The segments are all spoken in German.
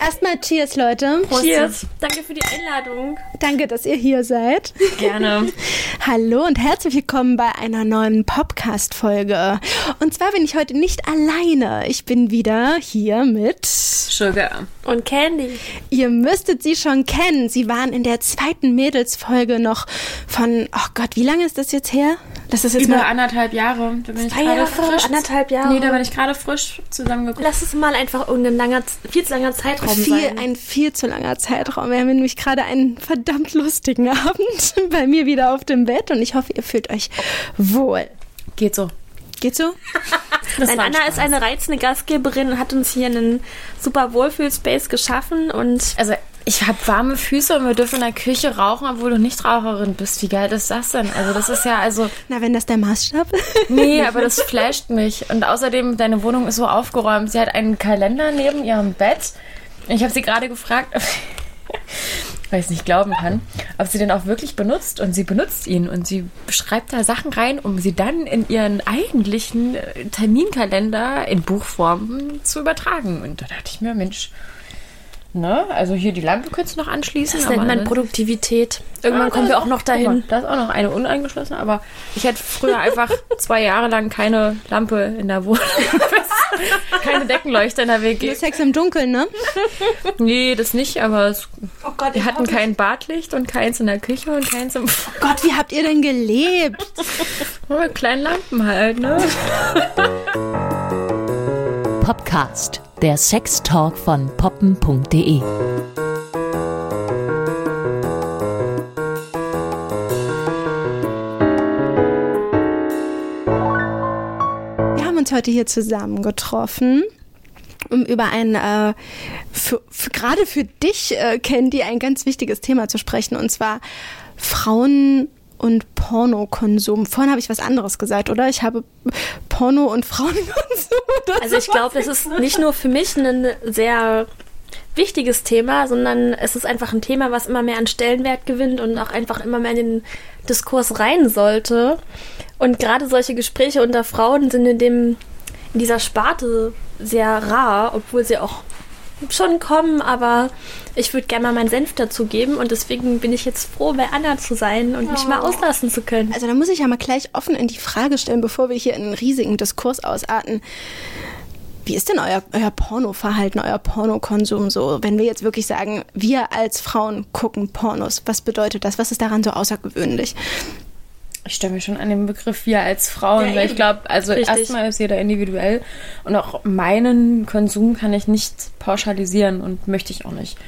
Erstmal Cheers, Leute. Prost. Cheers. Danke für die Einladung. Danke, dass ihr hier seid. Gerne. Hallo und herzlich willkommen bei einer neuen Podcast-Folge. Und zwar bin ich heute nicht alleine. Ich bin wieder hier mit Sugar und Candy. Ihr müsstet sie schon kennen. Sie waren in der zweiten Mädels-Folge noch von, oh Gott, wie lange ist das jetzt her? Das ist jetzt über mal anderthalb Jahre. Da bin Zwei ich Jahre, frisch. anderthalb Jahre. Nee, da bin ich gerade frisch zusammengekommen. Lass es mal einfach irgendein langer, viel zu langer Zeitraum viel, sein. Ein viel zu langer Zeitraum. Wir haben nämlich gerade einen verdammt lustigen Abend bei mir wieder auf dem Bett und ich hoffe, ihr fühlt euch wohl. Geht so. Geht so? Nein, Anna ist eine reizende Gastgeberin und hat uns hier einen super Wohlfühlspace geschaffen und also ich habe warme Füße und wir dürfen in der Küche rauchen, obwohl du nicht Raucherin bist. Wie geil ist das denn? Also das ist ja also. Na, wenn das der Maßstab? Nee, aber das flasht mich. Und außerdem, deine Wohnung ist so aufgeräumt. Sie hat einen Kalender neben ihrem Bett. Ich habe sie gerade gefragt, weil ich es nicht glauben kann, ob sie den auch wirklich benutzt. Und sie benutzt ihn und sie schreibt da Sachen rein, um sie dann in ihren eigentlichen Terminkalender in Buchform zu übertragen. Und da dachte ich mir, Mensch, Ne? Also hier die Lampe könntest du noch anschließen. Das nennt man Produktivität. Irgendwann ah, kommen wir auch noch dahin. Mal, da ist auch noch eine uneingeschlossene, aber ich hätte früher einfach zwei Jahre lang keine Lampe in der Wohnung. keine Deckenleuchter in der WG. Sex im Dunkeln, ne? nee, das nicht, aber es, oh Gott, wir hatten kein Badlicht und keins in der Küche und keins im... Oh Gott, wie habt ihr denn gelebt? mit kleinen Lampen halt, ne? Podcast der Sextalk von poppen.de. Wir haben uns heute hier zusammengetroffen um über ein äh, für, für, gerade für dich, äh, Candy, ein ganz wichtiges Thema zu sprechen, und zwar Frauen und Pornokonsum. Vorhin habe ich was anderes gesagt, oder? Ich habe Porno und Frauenkonsum. Also ich glaube, das ist nicht nur für mich ein sehr wichtiges Thema, sondern es ist einfach ein Thema, was immer mehr an Stellenwert gewinnt und auch einfach immer mehr in den Diskurs rein sollte. Und gerade solche Gespräche unter Frauen sind in dem in dieser Sparte sehr rar, obwohl sie auch schon kommen, aber ich würde gerne mal meinen Senf dazu geben und deswegen bin ich jetzt froh, bei Anna zu sein und mich mal oh. auslassen zu können. Also da muss ich ja mal gleich offen in die Frage stellen, bevor wir hier in einen riesigen Diskurs ausarten. Wie ist denn euer, euer Pornoverhalten, euer Pornokonsum so? Wenn wir jetzt wirklich sagen, wir als Frauen gucken Pornos, was bedeutet das? Was ist daran so außergewöhnlich? Ich stelle mir schon an den Begriff wir als Frauen, ja, weil ich glaube, also erstmal ist jeder individuell und auch meinen Konsum kann ich nicht pauschalisieren und möchte ich auch nicht.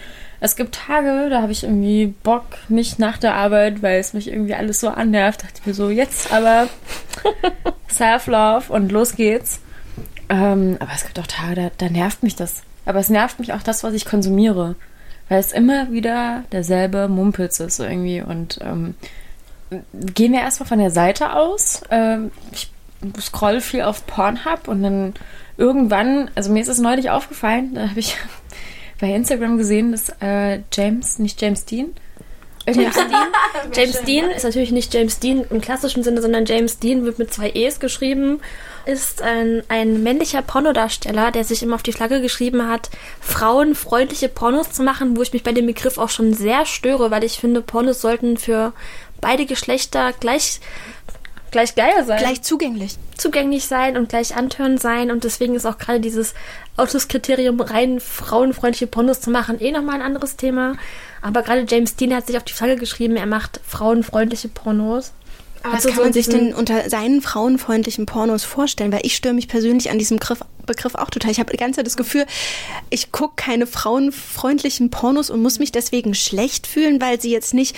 Es gibt Tage, da habe ich irgendwie Bock, nicht nach der Arbeit, weil es mich irgendwie alles so annervt. Dachte ich mir so, jetzt aber Self-Love und los geht's. Ähm, aber es gibt auch Tage, da, da nervt mich das. Aber es nervt mich auch das, was ich konsumiere. Weil es immer wieder derselbe Mumpitz ist irgendwie. Und ähm, gehen wir erstmal von der Seite aus. Ähm, ich scroll viel auf Pornhub und dann irgendwann, also mir ist es neulich aufgefallen, da habe ich bei Instagram gesehen, dass äh, James, nicht James Dean, James Dean. James Dean ist natürlich nicht James Dean im klassischen Sinne, sondern James Dean wird mit zwei E's geschrieben. Ist ein, ein männlicher Pornodarsteller, der sich immer auf die Flagge geschrieben hat, frauenfreundliche Pornos zu machen, wo ich mich bei dem Begriff auch schon sehr störe, weil ich finde, Pornos sollten für beide Geschlechter gleich gleich geil sein. Gleich zugänglich. Zugänglich sein und gleich antören sein. Und deswegen ist auch gerade dieses Autoskriterium, rein frauenfreundliche Pornos zu machen, eh nochmal ein anderes Thema. Aber gerade James Dean hat sich auf die Flagge geschrieben, er macht frauenfreundliche Pornos. Aber was kann man sich denn unter seinen frauenfreundlichen Pornos vorstellen? Weil ich störe mich persönlich an diesem Begriff, Begriff auch total. Ich habe die ganze Zeit das Gefühl, ich gucke keine frauenfreundlichen Pornos und muss mich deswegen schlecht fühlen, weil sie jetzt nicht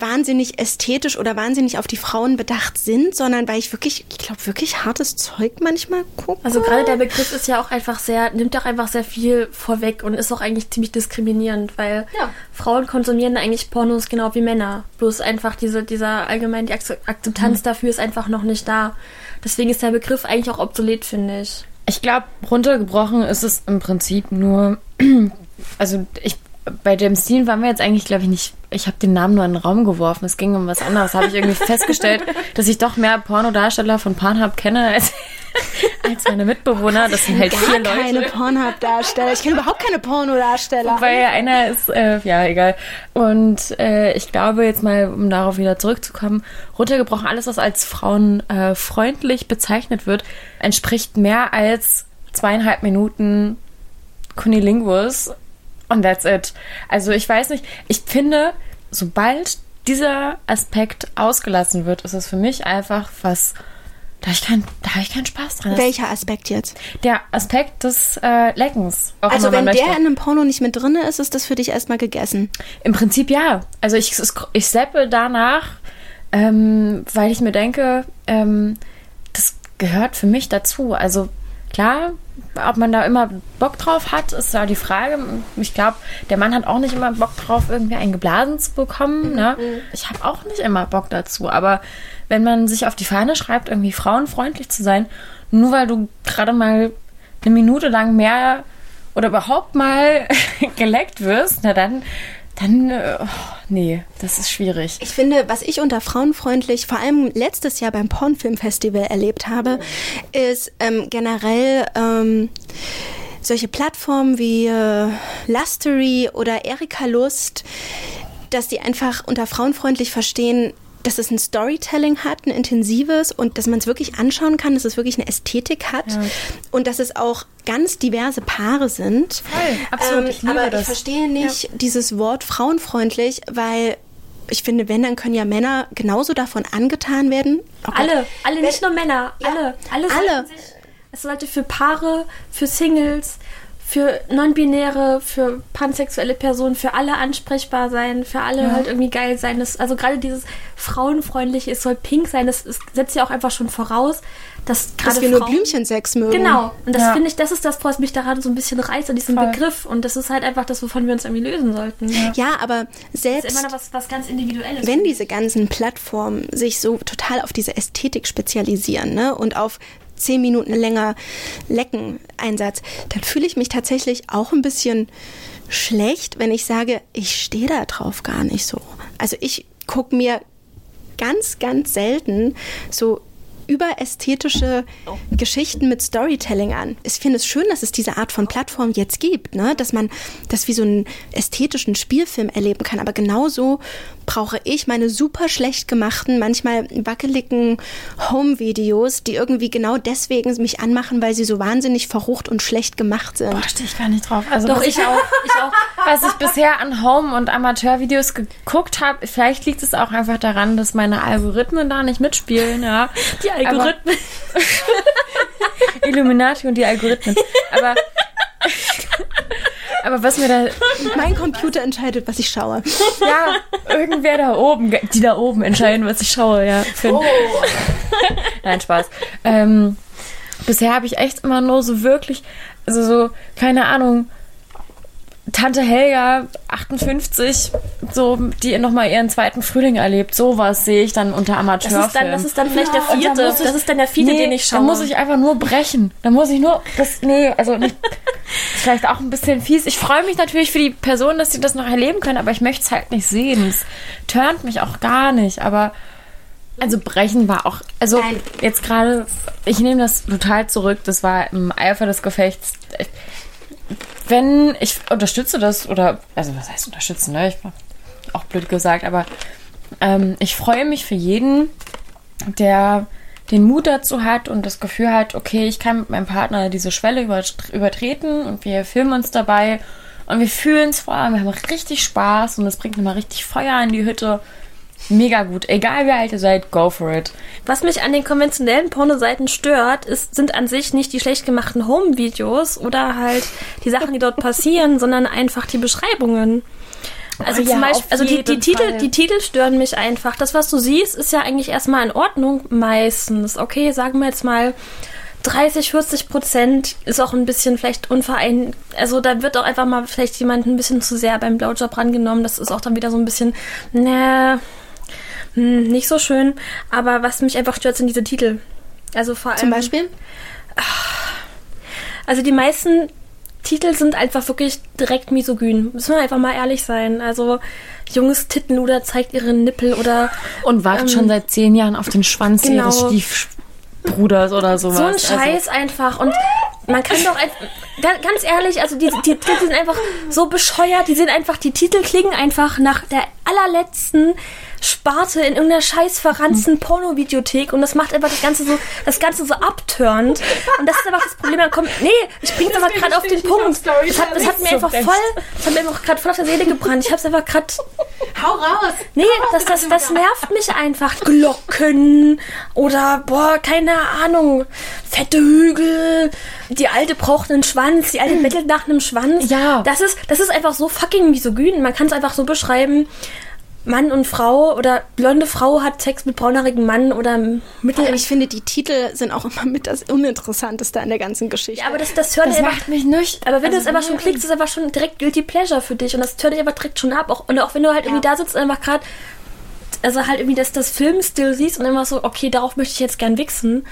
wahnsinnig ästhetisch oder wahnsinnig auf die Frauen bedacht sind, sondern weil ich wirklich, ich glaube, wirklich hartes Zeug manchmal gucke. Also gerade der Begriff ist ja auch einfach sehr, nimmt auch einfach sehr viel vorweg und ist auch eigentlich ziemlich diskriminierend, weil ja. Frauen konsumieren eigentlich Pornos genau wie Männer. Bloß einfach diese, dieser allgemein die Akzeptanz mhm. dafür ist einfach noch nicht da. Deswegen ist der Begriff eigentlich auch obsolet, finde ich. Ich glaube, runtergebrochen ist es im Prinzip nur, also ich bei James Dean waren wir jetzt eigentlich, glaube ich, nicht. Ich habe den Namen nur in den Raum geworfen. Es ging um was anderes. Habe ich irgendwie festgestellt, dass ich doch mehr Pornodarsteller von Pornhub kenne als, als meine Mitbewohner. Das sind halt Gar vier keine Leute. Pornhub-Darsteller. Ich kenne überhaupt keine Pornodarsteller. Weil einer ist, äh, ja, egal. Und äh, ich glaube, jetzt mal, um darauf wieder zurückzukommen, runtergebrochen, alles, was als frauenfreundlich äh, bezeichnet wird, entspricht mehr als zweieinhalb Minuten Kunilingus. Und that's it. Also ich weiß nicht, ich finde, sobald dieser Aspekt ausgelassen wird, ist es für mich einfach was, da habe ich, kein, da hab ich keinen Spaß dran. Welcher Aspekt jetzt? Der Aspekt des äh, Leckens. Also wenn der möchte. in einem Porno nicht mit drin ist, ist das für dich erstmal gegessen. Im Prinzip ja. Also ich, ich seppe danach, ähm, weil ich mir denke, ähm, das gehört für mich dazu. Also klar, ob man da immer Bock drauf hat, ist da die Frage. Ich glaube, der Mann hat auch nicht immer Bock drauf, irgendwie einen geblasen zu bekommen. Ne? Ich habe auch nicht immer Bock dazu. Aber wenn man sich auf die Fahne schreibt, irgendwie frauenfreundlich zu sein, nur weil du gerade mal eine Minute lang mehr oder überhaupt mal geleckt wirst, na dann, dann, oh, nee, das ist schwierig. Ich finde, was ich unter frauenfreundlich vor allem letztes Jahr beim Pornfilmfestival erlebt habe, ist ähm, generell ähm, solche Plattformen wie äh, Lustery oder Erika Lust, dass die einfach unter frauenfreundlich verstehen, dass es ein Storytelling hat, ein intensives und dass man es wirklich anschauen kann, dass es wirklich eine Ästhetik hat und dass es auch ganz diverse Paare sind. Voll, absolut, ich liebe aber das. ich verstehe nicht dieses Wort frauenfreundlich, weil ich finde, wenn, dann können ja Männer genauso davon angetan werden. Oh. Alle, alle, nicht nur Männer, alle. Alle. alle. Sich, es sollte für Paare, für Singles, für non-binäre, für pansexuelle Personen, für alle ansprechbar sein, für alle halt irgendwie geil sein. Das, also gerade dieses frauenfreundliche, es soll pink sein, das, das setzt ja auch einfach schon voraus, dass gerade Dass wir nur Frauen- Blümchensex mögen. Genau. Und das Ja. finde ich, das ist das, was mich daran so ein bisschen reißt, an diesem Voll. Begriff. Und das ist halt einfach das, wovon wir uns irgendwie lösen sollten. Ja. Ja, aber Das selbst ist immer noch was, was ganz Individuelles. wenn diese ganzen Plattformen sich so total auf diese Ästhetik spezialisieren ne, und auf zehn Minuten länger lecken Einsatz, dann fühle ich mich tatsächlich auch ein bisschen schlecht, wenn ich sage, ich stehe da drauf gar nicht so. Also ich gucke mir ganz, ganz selten so überästhetische Geschichten mit Storytelling an. Ich finde es schön, dass es diese Art von Plattform jetzt gibt, ne? dass man das wie so einen ästhetischen Spielfilm erleben kann. Aber genauso brauche ich meine super schlecht gemachten, manchmal wackeligen Home-Videos, die irgendwie genau deswegen mich anmachen, weil sie so wahnsinnig verrucht und schlecht gemacht sind. Boah, stehe ich gar nicht drauf. Also Doch, ich auch. Ich auch. was ich bisher an Home- und Amateurvideos geguckt habe, vielleicht liegt es auch einfach daran, dass meine Algorithmen da nicht mitspielen, ja. Die Algorithmen. Illuminati und die Algorithmen. Aber, aber was mir da, Mein Computer entscheidet, was ich schaue. ja, irgendwer da oben, die da oben entscheiden, was ich schaue, ja. Finn. Nein, Spaß. Ähm, bisher habe ich echt immer nur so wirklich, also so, keine Ahnung, Tante Helga, 58, so, die nochmal ihren zweiten Frühling erlebt. Sowas sehe ich dann unter Das Amateurfilmen. ist, dann, das ist dann vielleicht der Und da vierte. muss ich- das ist dann der vierte, nee, den ich schaue. Da muss ich einfach nur brechen. Da muss ich nur. Das, nee, also nicht. ist vielleicht auch ein bisschen fies. Ich freue mich natürlich für die Person, dass sie das noch erleben können, aber ich möchte es halt nicht sehen. Es turnt mich auch gar nicht. Aber. Also brechen war auch. Also Nein. jetzt gerade. Ich nehme das total zurück. Das war im Eifer des Gefechts. Wenn ich unterstütze das oder also was heißt unterstützen, ne? Ich auch blöd gesagt, aber ähm, ich freue mich für jeden, der den Mut dazu hat und das Gefühl hat, okay, ich kann mit meinem Partner diese Schwelle übert- übertreten und wir filmen uns dabei und wir fühlen es vor allem, wir haben richtig Spaß und es bringt nochmal richtig Feuer in die Hütte. Mega gut. Egal wie alt ihr seid, go for it. Was mich an den konventionellen Pornoseiten stört, ist, sind an sich nicht die schlecht gemachten Home-Videos oder halt die Sachen, die dort passieren, sondern einfach die Beschreibungen. Also Oh zum ja, Beispiel, also die, die Titel, Fall. die Titel stören mich einfach. Das, was du siehst, ist ja eigentlich erstmal in Ordnung, meistens. Okay, sagen wir jetzt mal 30, 40 Prozent ist auch ein bisschen vielleicht unverein. Also da wird auch einfach mal vielleicht jemand ein bisschen zu sehr beim Blowjob rangenommen. Das ist auch dann wieder so ein bisschen, ne, hm, nicht so schön. Aber was mich einfach stört, sind diese Titel. Also vor allem. Zum Beispiel? Also die meisten Titel sind einfach wirklich direkt misogyn. Müssen wir einfach mal ehrlich sein. Also junges Tittenluder zeigt ihren Nippel oder Und wartet Ähm, schon seit zehn Jahren auf den Schwanz genau. ihres Stief Bruders oder sowas. So ein Also, Scheiß einfach. Und man kann doch ein, ganz, ganz ehrlich, also die, die Titel sind einfach so bescheuert. Die sind einfach, die Titel klingen einfach nach der allerletzten Sparte in irgendeiner scheiß verranzten Pornovideothek und das macht einfach das Ganze so, das Ganze so abturnt. Und das ist einfach das Problem. Man kommt, nee, ich bring's aber gerade auf den Punkt. Das hat, das hat mir einfach voll, das hat mir einfach gerade voll auf der Seele gebrannt. Ich hab's einfach gerade Hau raus! Nee, das, das, das nervt mich einfach. Glocken oder, boah, keine Ahnung, fette Hügel. Die Alte braucht einen Schwanz, die Alte bettelt nach einem Schwanz. Ja. Das ist, das ist einfach so fucking misogyn. Man kann es einfach so beschreiben. Mann und Frau oder blonde Frau hat Sex mit braunhaarigen Mann oder mittel... Aber ich finde, die Titel sind auch immer mit das Uninteressanteste an der ganzen Geschichte. ja, aber das, das hört das macht mich nicht. Aber wenn du es also, einfach schon klickst, ist es einfach schon direkt Guilty Pleasure für dich. Und das hört dich einfach direkt schon ab. Auch, und auch wenn du halt irgendwie da sitzt und einfach gerade, also halt irgendwie das, das Filmstil siehst und immer so, okay, darauf möchte ich jetzt gern wichsen.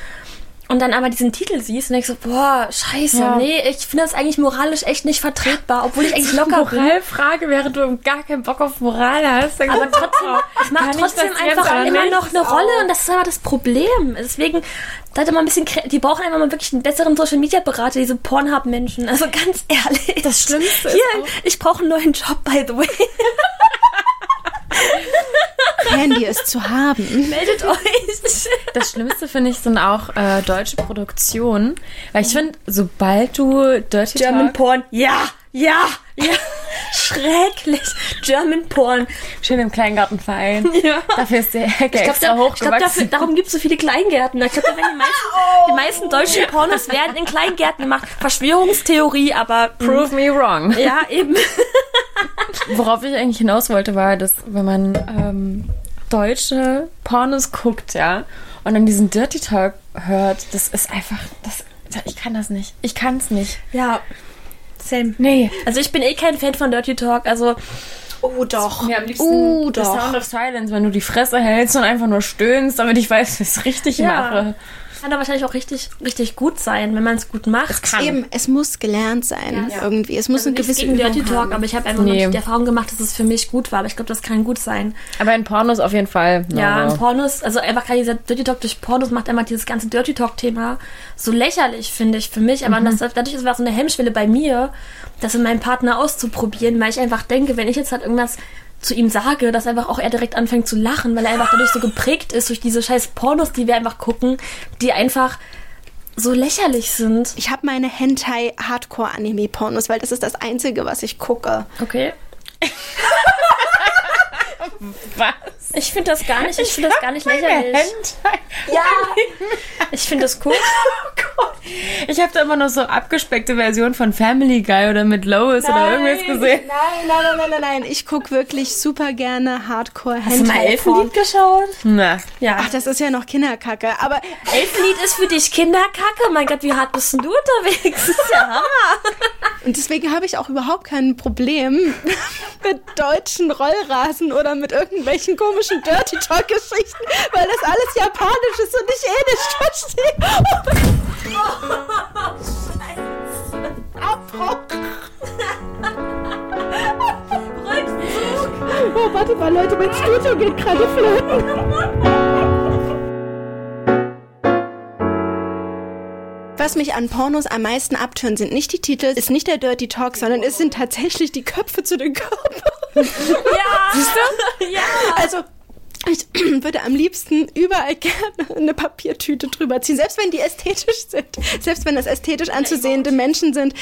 Und dann aber diesen Titel siehst und denkst so, boah, scheiße, Ja. nee, ich finde das eigentlich moralisch echt nicht vertretbar, obwohl ich eigentlich locker bin. Moralfrage, während du gar keinen Bock auf Moral hast. Dann Aber trotzdem, es macht trotzdem einfach immer noch eine Rolle und das ist aber das Problem. Deswegen, da hat mal ein bisschen, die brauchen einfach mal wirklich einen besseren Social Media Berater, diese Pornhub-Menschen. Also ganz ehrlich. Das Schlimmste ist Hier, auch- ich brauche einen neuen Job, by the way. Handy ist zu haben. Meldet euch. Das Schlimmste finde ich sind auch äh, deutsche Produktionen. Weil ich finde, sobald du Dirty German Talk, Porn. Ja, ja, ja. Schrecklich. German Porn. schön im Kleingartenverein. Ja. Dafür ist der Hecke Ich glaube, extra da, ich glaub, hochgewachsen. dafür, darum gibt es so viele Kleingärten. Ich glaube, da werden die meisten, die meisten deutschen Pornos werden in Kleingärten gemacht. Verschwörungstheorie, aber Prove me wrong. ja, eben. Worauf ich eigentlich hinaus wollte, war, dass wenn man ähm, deutsche Pornos guckt, ja, und dann diesen Dirty Talk hört, das ist einfach, das, ich kann das nicht. Ich kann es nicht. Ja, same. Nee. Also ich bin eh kein Fan von Dirty Talk. Also Oh doch. Mir am liebsten The doch. Sound of Silence, wenn du die Fresse hältst und einfach nur stöhnst, damit ich weiß, was ich richtig Ja. mache. Kann da wahrscheinlich auch richtig, richtig gut sein, wenn man es gut macht. kann. Eben, es muss gelernt sein irgendwie. Es muss Also eine gewisse gegen Dirty Übung Talk, haben. aber ich habe einfach Nee. noch die Erfahrung gemacht, dass es für mich gut war. Aber ich glaube, das kann gut sein. Aber in Pornos auf jeden Fall. Ja, No, in Pornos, also einfach gerade dieser Dirty Talk durch Pornos macht einfach dieses ganze Dirty Talk-Thema so lächerlich, finde ich, für mich. Aber das, dadurch ist es so eine Hemmschwelle bei mir, das in meinem Partner auszuprobieren, weil ich einfach denke, wenn ich jetzt halt irgendwas zu ihm sage, dass einfach auch er direkt anfängt zu lachen, weil er einfach dadurch so geprägt ist durch diese scheiß Pornos, die wir einfach gucken, die einfach so lächerlich sind. Ich habe meine Hentai-Hardcore-Anime-Pornos, weil das ist das Einzige, was ich gucke. Okay. Was? Ich finde das gar nicht, ich finde das gar nicht lächerlich. Ja. Ich finde das cool. Ich habe da immer noch so abgespeckte Versionen von Family Guy oder mit Lois oder irgendwas gesehen. Nein, nein, nein, nein, nein, nein. Ich gucke wirklich super gerne hardcore Hast du mal Elfenlied geschaut? Na, Ja. Ach, das ist ja noch Kinderkacke. Aber Elfenlied ist für dich Kinderkacke. Mein Gott, wie hart bist denn du unterwegs? Das ist ja Hammer. und deswegen habe ich auch überhaupt kein Problem mit deutschen Rollrasen oder mit irgendwelchen komischen Dirty Talk-Geschichten, weil das alles japanisch ist und ich eh nicht verstehe. Abbruch. Oh, warte mal, Leute, mein Studio geht gerade flöten. Was mich an Pornos am meisten abtönt, sind nicht die Titel, ist nicht der Dirty Talk, sondern es sind tatsächlich die Köpfe zu den Körpern. Ja. Siehst du? Ja. Also, ich würde am liebsten überall gerne eine Papiertüte drüber ziehen, selbst wenn die ästhetisch sind, selbst wenn das ästhetisch anzusehende Menschen sind.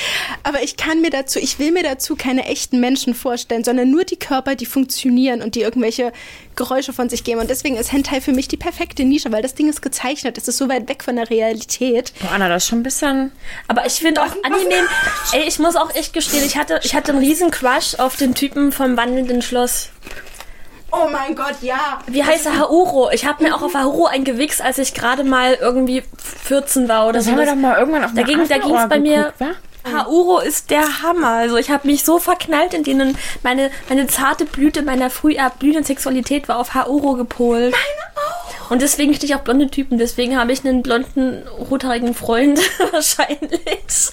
Aber ich kann mir dazu, ich will mir dazu keine echten Menschen vorstellen, sondern nur die Körper, die funktionieren und die irgendwelche Geräusche von sich geben. Und deswegen ist Hentai für mich die perfekte Nische, weil das Ding ist gezeichnet, es ist so weit weg von der Realität. Boah, Anna, das ist schon ein bisschen. Aber ich finde auch Anime, ey, ich muss auch echt gestehen, ich hatte, ich hatte einen riesen Crush auf den Typen vom wandelnden Schloss. Oh mein Gott, ja. Wie heißt er? Hauro. Ich habe mir auch auf Hauro eingewichst, als ich gerade mal irgendwie 14 war oder Das so. haben wir doch mal irgendwann auf Da ging- Afterohr bei mir- wa? Hauro ist der Hammer. Also ich habe mich so verknallt in denen. Meine, meine zarte Blüte meiner früh erblühenden Sexualität war auf Hauro gepolt. Meine. Und deswegen stehe ich auf blonde Typen. Deswegen habe ich einen blonden, rothaarigen Freund wahrscheinlich.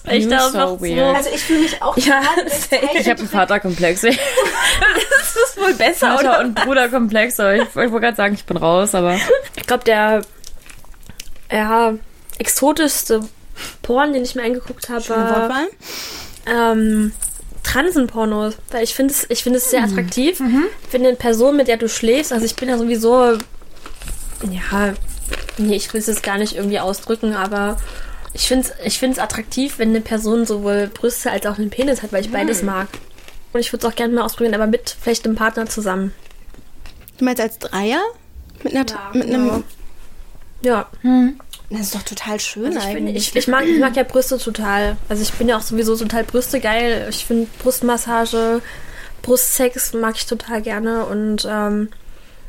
Weil ich da so einfach weird. Also ich fühle mich auch Ja. Ich habe einen Vaterkomplex. das ist wohl besser, Vater oder? und Bruderkomplex. Aber ich, ich wollte gerade sagen, ich bin raus, aber. Ich glaube, der ja, exotischste Porn, den ich mir angeguckt habe, war ähm, Transenpornos, weil ich finde es, ich finde es sehr attraktiv. Ich finde eine Person, mit der du schläfst, also ich bin ja sowieso, ja, nee, ich will es jetzt gar nicht irgendwie ausdrücken, aber ich finde es ich find's attraktiv, wenn eine Person sowohl Brüste als auch einen Penis hat, weil ich beides mag. Und ich würde es auch gerne mal ausprobieren, aber mit vielleicht einem Partner zusammen. Du meinst als Dreier? Mit, einer, Ja, mit genau. einem. Ja, Das ist doch total schön Also ich, bin, eigentlich. ich, ich, mag, ich mag ja Brüste total. Also ich bin ja auch sowieso total Brüste geil. Ich finde Brustmassage, Brustsex mag ich total gerne. Und ähm,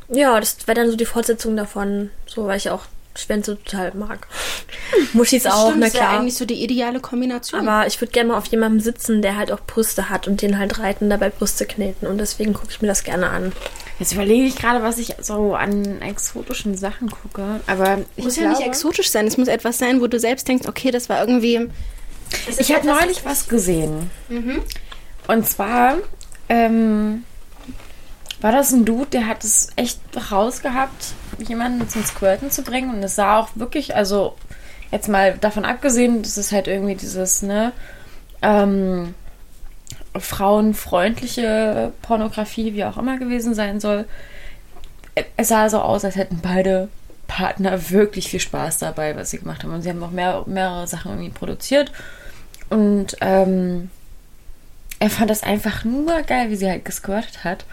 ja, das wäre dann so die Fortsetzung davon. So, weil ich auch Schwänze total mag. Muschis das auch, stimmt, na das wäre klar. eigentlich so die ideale Kombination. Aber ich würde gerne mal auf jemandem sitzen, der halt auch Brüste hat und den halt reiten, dabei Brüste kneten. Und deswegen gucke ich mir das gerne an. Jetzt überlege ich gerade, was ich so an exotischen Sachen gucke. Aber ich muss ja glaube, nicht exotisch sein. Es muss etwas sein, wo du selbst denkst, okay, das war irgendwie. Ich habe neulich was gesehen. Und zwar ähm, war das ein Dude, der hat es echt rausgehabt, jemanden zum Squirten zu bringen. Und es sah auch wirklich, also jetzt mal davon abgesehen, das ist halt irgendwie dieses, ne, ähm, frauenfreundliche Pornografie, wie auch immer gewesen sein soll. Es sah so aus, als hätten beide Partner wirklich viel Spaß dabei, was sie gemacht haben. Und sie haben auch mehr, mehrere Sachen irgendwie produziert. Und ähm, er fand das einfach nur geil, wie sie halt gesquirtet hat.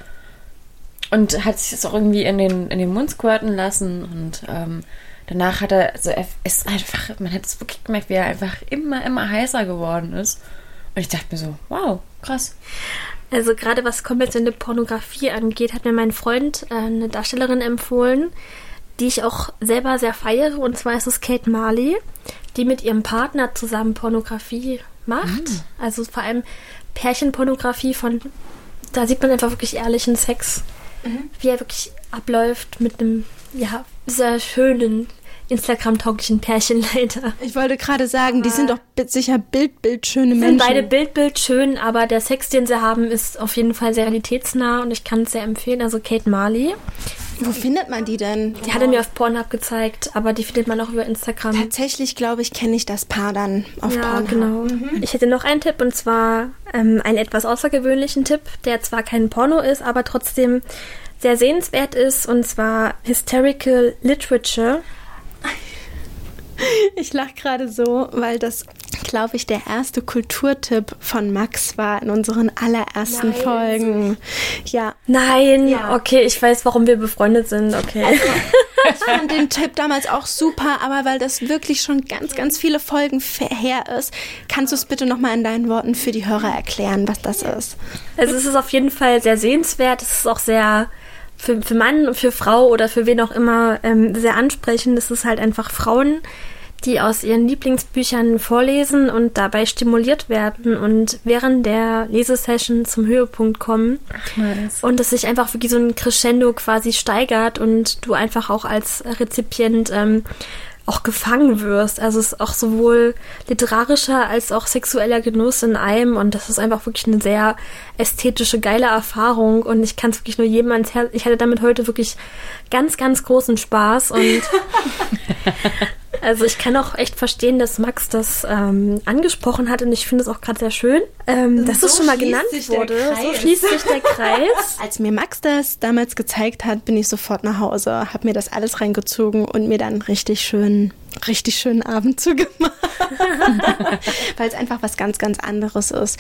Und hat sich das auch irgendwie in den, in den Mund squirten lassen. Und ähm, danach hat er, also er ist einfach, man hat es wirklich gemerkt, wie er einfach immer, immer heißer geworden ist. Und ich dachte mir so, wow, krass. Also gerade was konventionelle Pornografie angeht, hat mir mein Freund äh, eine Darstellerin empfohlen, die ich auch selber sehr feiere. Und zwar ist es Kate Marley, die mit ihrem Partner zusammen Pornografie macht. Also vor allem Pärchenpornografie von, da sieht man einfach wirklich ehrlichen Sex, wie er wirklich abläuft mit einem, ja, sehr schönen, Instagram-tauglichen Pärchen leider. Ich wollte gerade sagen, die sind doch sicher bildbildschöne sind Menschen. beide Bildbild schön, aber der Sex, den sie haben, ist auf jeden Fall sehr realitätsnah und ich kann es sehr empfehlen. Also Kate Marley, Wo findet man die denn? die hat er mir auf Pornhub gezeigt, aber die findet man auch über Instagram. Tatsächlich, glaube ich, kenne ich das Paar dann auf Ja, Pornhub. genau. Ich hätte noch einen Tipp und zwar ähm, einen etwas außergewöhnlichen Tipp, der zwar kein Porno ist, aber trotzdem sehr sehenswert ist und zwar Hysterical Literature. Ich lache gerade so, weil das, glaube ich, der erste Kulturtipp von Max war in unseren allerersten Nein. Folgen. Ja, Nein, Ja. okay, ich weiß, warum wir befreundet sind, okay. ich fand den Tipp damals auch super, aber weil das wirklich schon ganz, ganz viele Folgen her ist, kannst du es bitte nochmal in deinen Worten für die Hörer erklären, was das ist. Also es ist auf jeden Fall sehr sehenswert. Es ist auch sehr für, für Mann, für Frau oder für wen auch immer ähm, sehr ansprechend. Es ist halt einfach Frauen, die aus ihren Lieblingsbüchern vorlesen und dabei stimuliert werden und während der Lesesession zum Höhepunkt kommen. Nice. Und es sich einfach wirklich so ein Crescendo quasi steigert und du einfach auch als Rezipient ähm, auch gefangen wirst. Also es ist auch sowohl literarischer als auch sexueller Genuss in einem und das ist einfach wirklich eine sehr ästhetische, geile Erfahrung und ich kann es wirklich nur jedem ans Herz. Ich hatte damit heute wirklich ganz, ganz großen Spaß und also ich kann auch echt verstehen, dass Max das ähm, angesprochen hat und ich finde es auch gerade sehr schön, ähm, dass So es schon mal genannt wurde. So schließt sich der Kreis. Als mir Max das damals gezeigt hat, bin ich sofort nach Hause, habe mir das alles reingezogen und mir dann einen richtig schönen, richtig schönen Abend zugemacht. Weil es einfach was ganz, ganz anderes ist.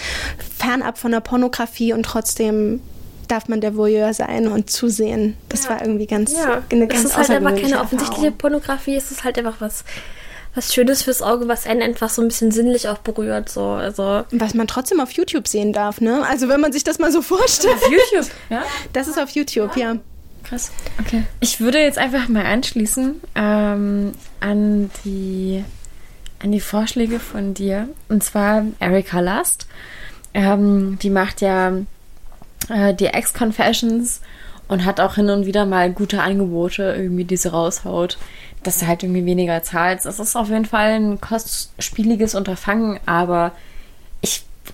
Fernab von der Pornografie und trotzdem darf man der Voyeur sein und zusehen. Das war irgendwie ganz, Ja, eine es ganz ist halt einfach außergewöhnliche keine offensichtliche Erfahrung. Pornografie, es ist halt einfach was, was Schönes fürs Auge, was einen einfach so ein bisschen sinnlich auch berührt. So. Also, Was man trotzdem auf YouTube sehen darf, ne? Also wenn man sich das mal so vorstellt. YouTube, ja? Das ist auf YouTube, ja. Krass. Okay. Ich würde jetzt einfach mal anschließen ähm, an die an die Vorschläge von dir. Und zwar Erika Lust. Ähm, die macht ja äh, die Ex-Confessions und hat auch hin und wieder mal gute Angebote, irgendwie, die sie raushaut, dass du halt irgendwie weniger zahlst. Es ist auf jeden Fall ein kostspieliges Unterfangen, aber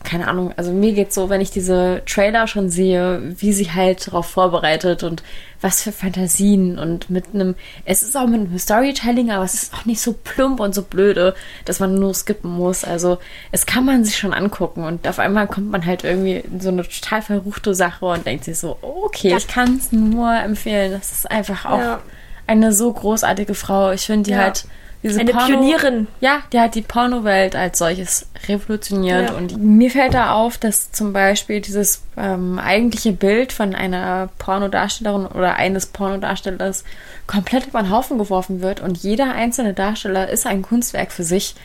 keine Ahnung, also mir geht's so, wenn ich diese Trailer schon sehe, wie sie halt darauf vorbereitet und was für Fantasien und mit einem, es ist auch mit einem Storytelling, aber es ist auch nicht so plump und so blöde, dass man nur skippen muss. Also es kann man sich schon angucken und auf einmal kommt man halt irgendwie in so eine total verruchte Sache und denkt sich so, okay, ich kann es nur empfehlen. Das ist einfach auch Ja. eine so großartige Frau. Ich finde die Ja. halt diese Eine Porno- Pionierin. Ja, die hat die Pornowelt als solches revolutioniert. Ja. Und mir fällt da auf, dass zum Beispiel dieses ähm, eigentliche Bild von einer Pornodarstellerin oder eines Pornodarstellers komplett über den Haufen geworfen wird und jeder einzelne Darsteller ist ein Kunstwerk für sich.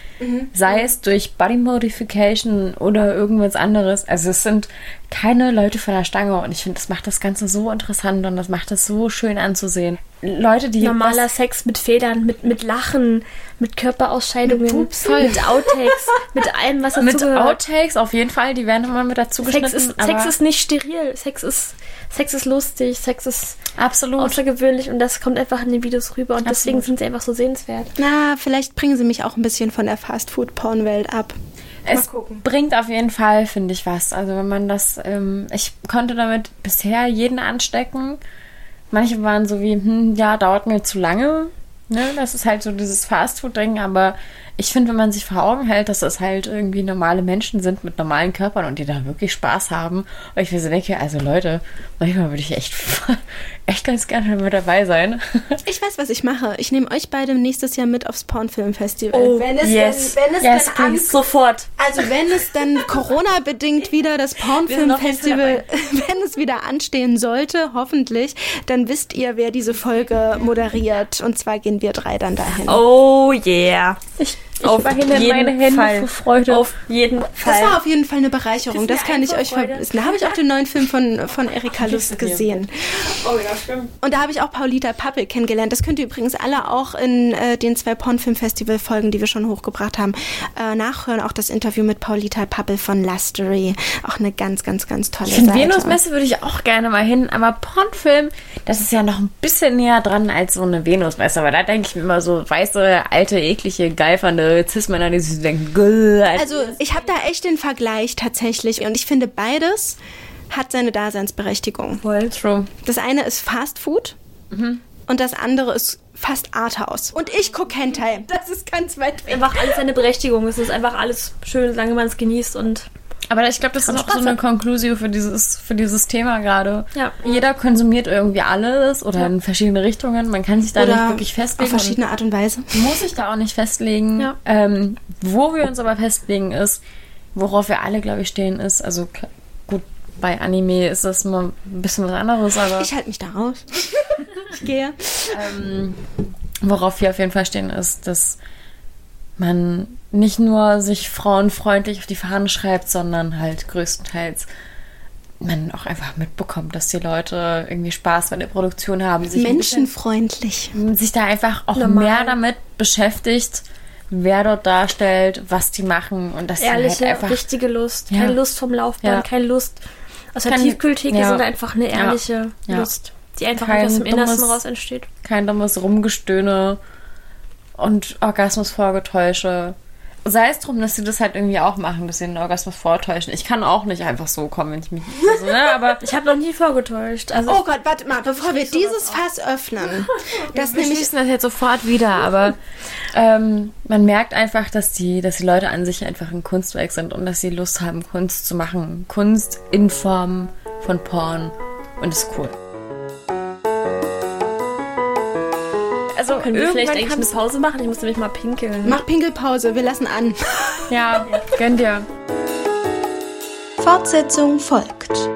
Sei es durch Body Modification oder irgendwas anderes. Also es sind keine Leute von der Stange und ich finde, das macht das Ganze so interessant und das macht es so schön anzusehen. Leute, die Normaler was- Sex mit Federn, mit, mit Lachen, mit Körperausscheidungen, mit, Pups. Outtakes, mit allem, was mit dazugehört. Outtakes auf jeden Fall, die werden immer mit dazu geschnitten. Sex ist, aber Sex ist nicht steril. Sex ist, Sex ist lustig. Sex ist absolut. außergewöhnlich und das kommt einfach in den Videos rüber und deswegen Absolut. sind sie einfach so sehenswert. Na, vielleicht bringen sie mich auch ein bisschen von der Fast-Food-Porn-Welt ab. Es bringt auf jeden Fall, finde ich, was. Also wenn man das, ähm, ich konnte damit bisher jeden anstecken. Manche waren so wie, hm, ja, dauert mir zu lange. Ne? Das ist halt so dieses Fastfood-Ding, aber ich finde, wenn man sich vor Augen hält, dass das halt irgendwie normale Menschen sind mit normalen Körpern und die da wirklich Spaß haben. Und ich mir so denke, also Leute, manchmal würde ich echt, echt ganz gerne mit dabei sein. Ich weiß, was ich mache. Ich nehme euch beide nächstes Jahr mit aufs Pornfilmfestival. Oh, wenn es yes. dann, wenn es Yes, dann an, please. Sofort. also wenn es dann Corona-bedingt wieder das Pornfilmfestival, wenn es wieder anstehen sollte, hoffentlich, dann wisst ihr, wer diese Folge moderiert. Und zwar gehen wir drei dann dahin. Oh yeah. Ich Auf verhindere jeden meine Hände Fall. vor Freude. Auf jeden Das Fall. war auf jeden Fall eine Bereicherung. Das, Das kann ich euch verbissen. Da habe ich auch den neuen Film von, von Erika Lust gesehen. oh ja, stimmt. Und da habe ich auch Paulita Pappel kennengelernt. Das könnt ihr übrigens alle auch in äh, den zwei Pornfilm-Festival-Folgen, die wir schon hochgebracht haben, äh, nachhören. Auch das Interview mit Paulita Pappel von Lustery. Auch eine ganz, ganz, ganz tolle Ich Seite. Venusmesse würde ich auch gerne mal hin, aber Pornfilm, das ist ja noch ein bisschen näher dran als so eine Venusmesse. Aber da denke ich mir immer so weiße, alte, eklige, geifernde Cis-Männer, denken, "Gäh, Also ich habe da echt den Vergleich tatsächlich. Und ich finde, beides hat seine Daseinsberechtigung. Voll. True. Das eine ist Fast Food und das andere ist fast Arthouse. Und ich gucke Hentai. Das ist ganz weit weg. Einfach alles seine Berechtigung. Es ist einfach alles schön, solange man es genießt und Aber ich glaube, das ist auch Spaß so eine haben. Konklusion für dieses, für dieses Thema gerade. Ja. Jeder konsumiert irgendwie alles oder in verschiedene Richtungen. Man kann sich da nicht wirklich auf festlegen. verschiedene Art und Weise. muss sich da auch nicht festlegen. Ja. Ähm, wo wir uns aber festlegen ist, worauf wir alle, glaube ich, stehen, ist, also gut, bei Anime ist das mal ein bisschen was anderes, aber Ich halte mich da raus. ich gehe. ähm, worauf wir auf jeden Fall stehen, ist, dass man nicht nur sich frauenfreundlich auf die Fahnen schreibt, sondern halt größtenteils man auch einfach mitbekommt, dass die Leute irgendwie Spaß bei der Produktion haben, sich, ein bisschen, Menschenfreundlich. sich da einfach auch Normal. mehr damit beschäftigt, wer dort darstellt, was die machen und sie ehrliche, halt einfach richtige Lust. Ja. Keine Lust vom Laufband, Ja. keine Lust aus der Tiefkühltheke, ja. sondern einfach eine ehrliche Ja. Lust, die einfach Kein aus dem Innersten dummes- raus entsteht. kein dummes Rumgestöhne und Orgasmusvorgetäusche. Sei es drum, dass sie das halt irgendwie auch machen, dass sie den Orgasmus vortäuschen. Ich kann auch nicht einfach so kommen, wenn ich mich. Also, ne, aber Ich habe noch nie vorgetäuscht. Also Oh Gott, warte mal, bevor wir dieses Fass öffnen. Das wir nämlich schließen das jetzt sofort wieder, aber ähm, man merkt einfach, dass die, dass die Leute an sich einfach ein Kunstwerk sind und dass sie Lust haben, Kunst zu machen. Kunst in Form von Porn. Und ist cool. Also können wir vielleicht eigentlich eine Pause machen? Ich muss nämlich mal pinkeln. Mach Pinkelpause, wir lassen an. Ja, gönn dir. Fortsetzung folgt.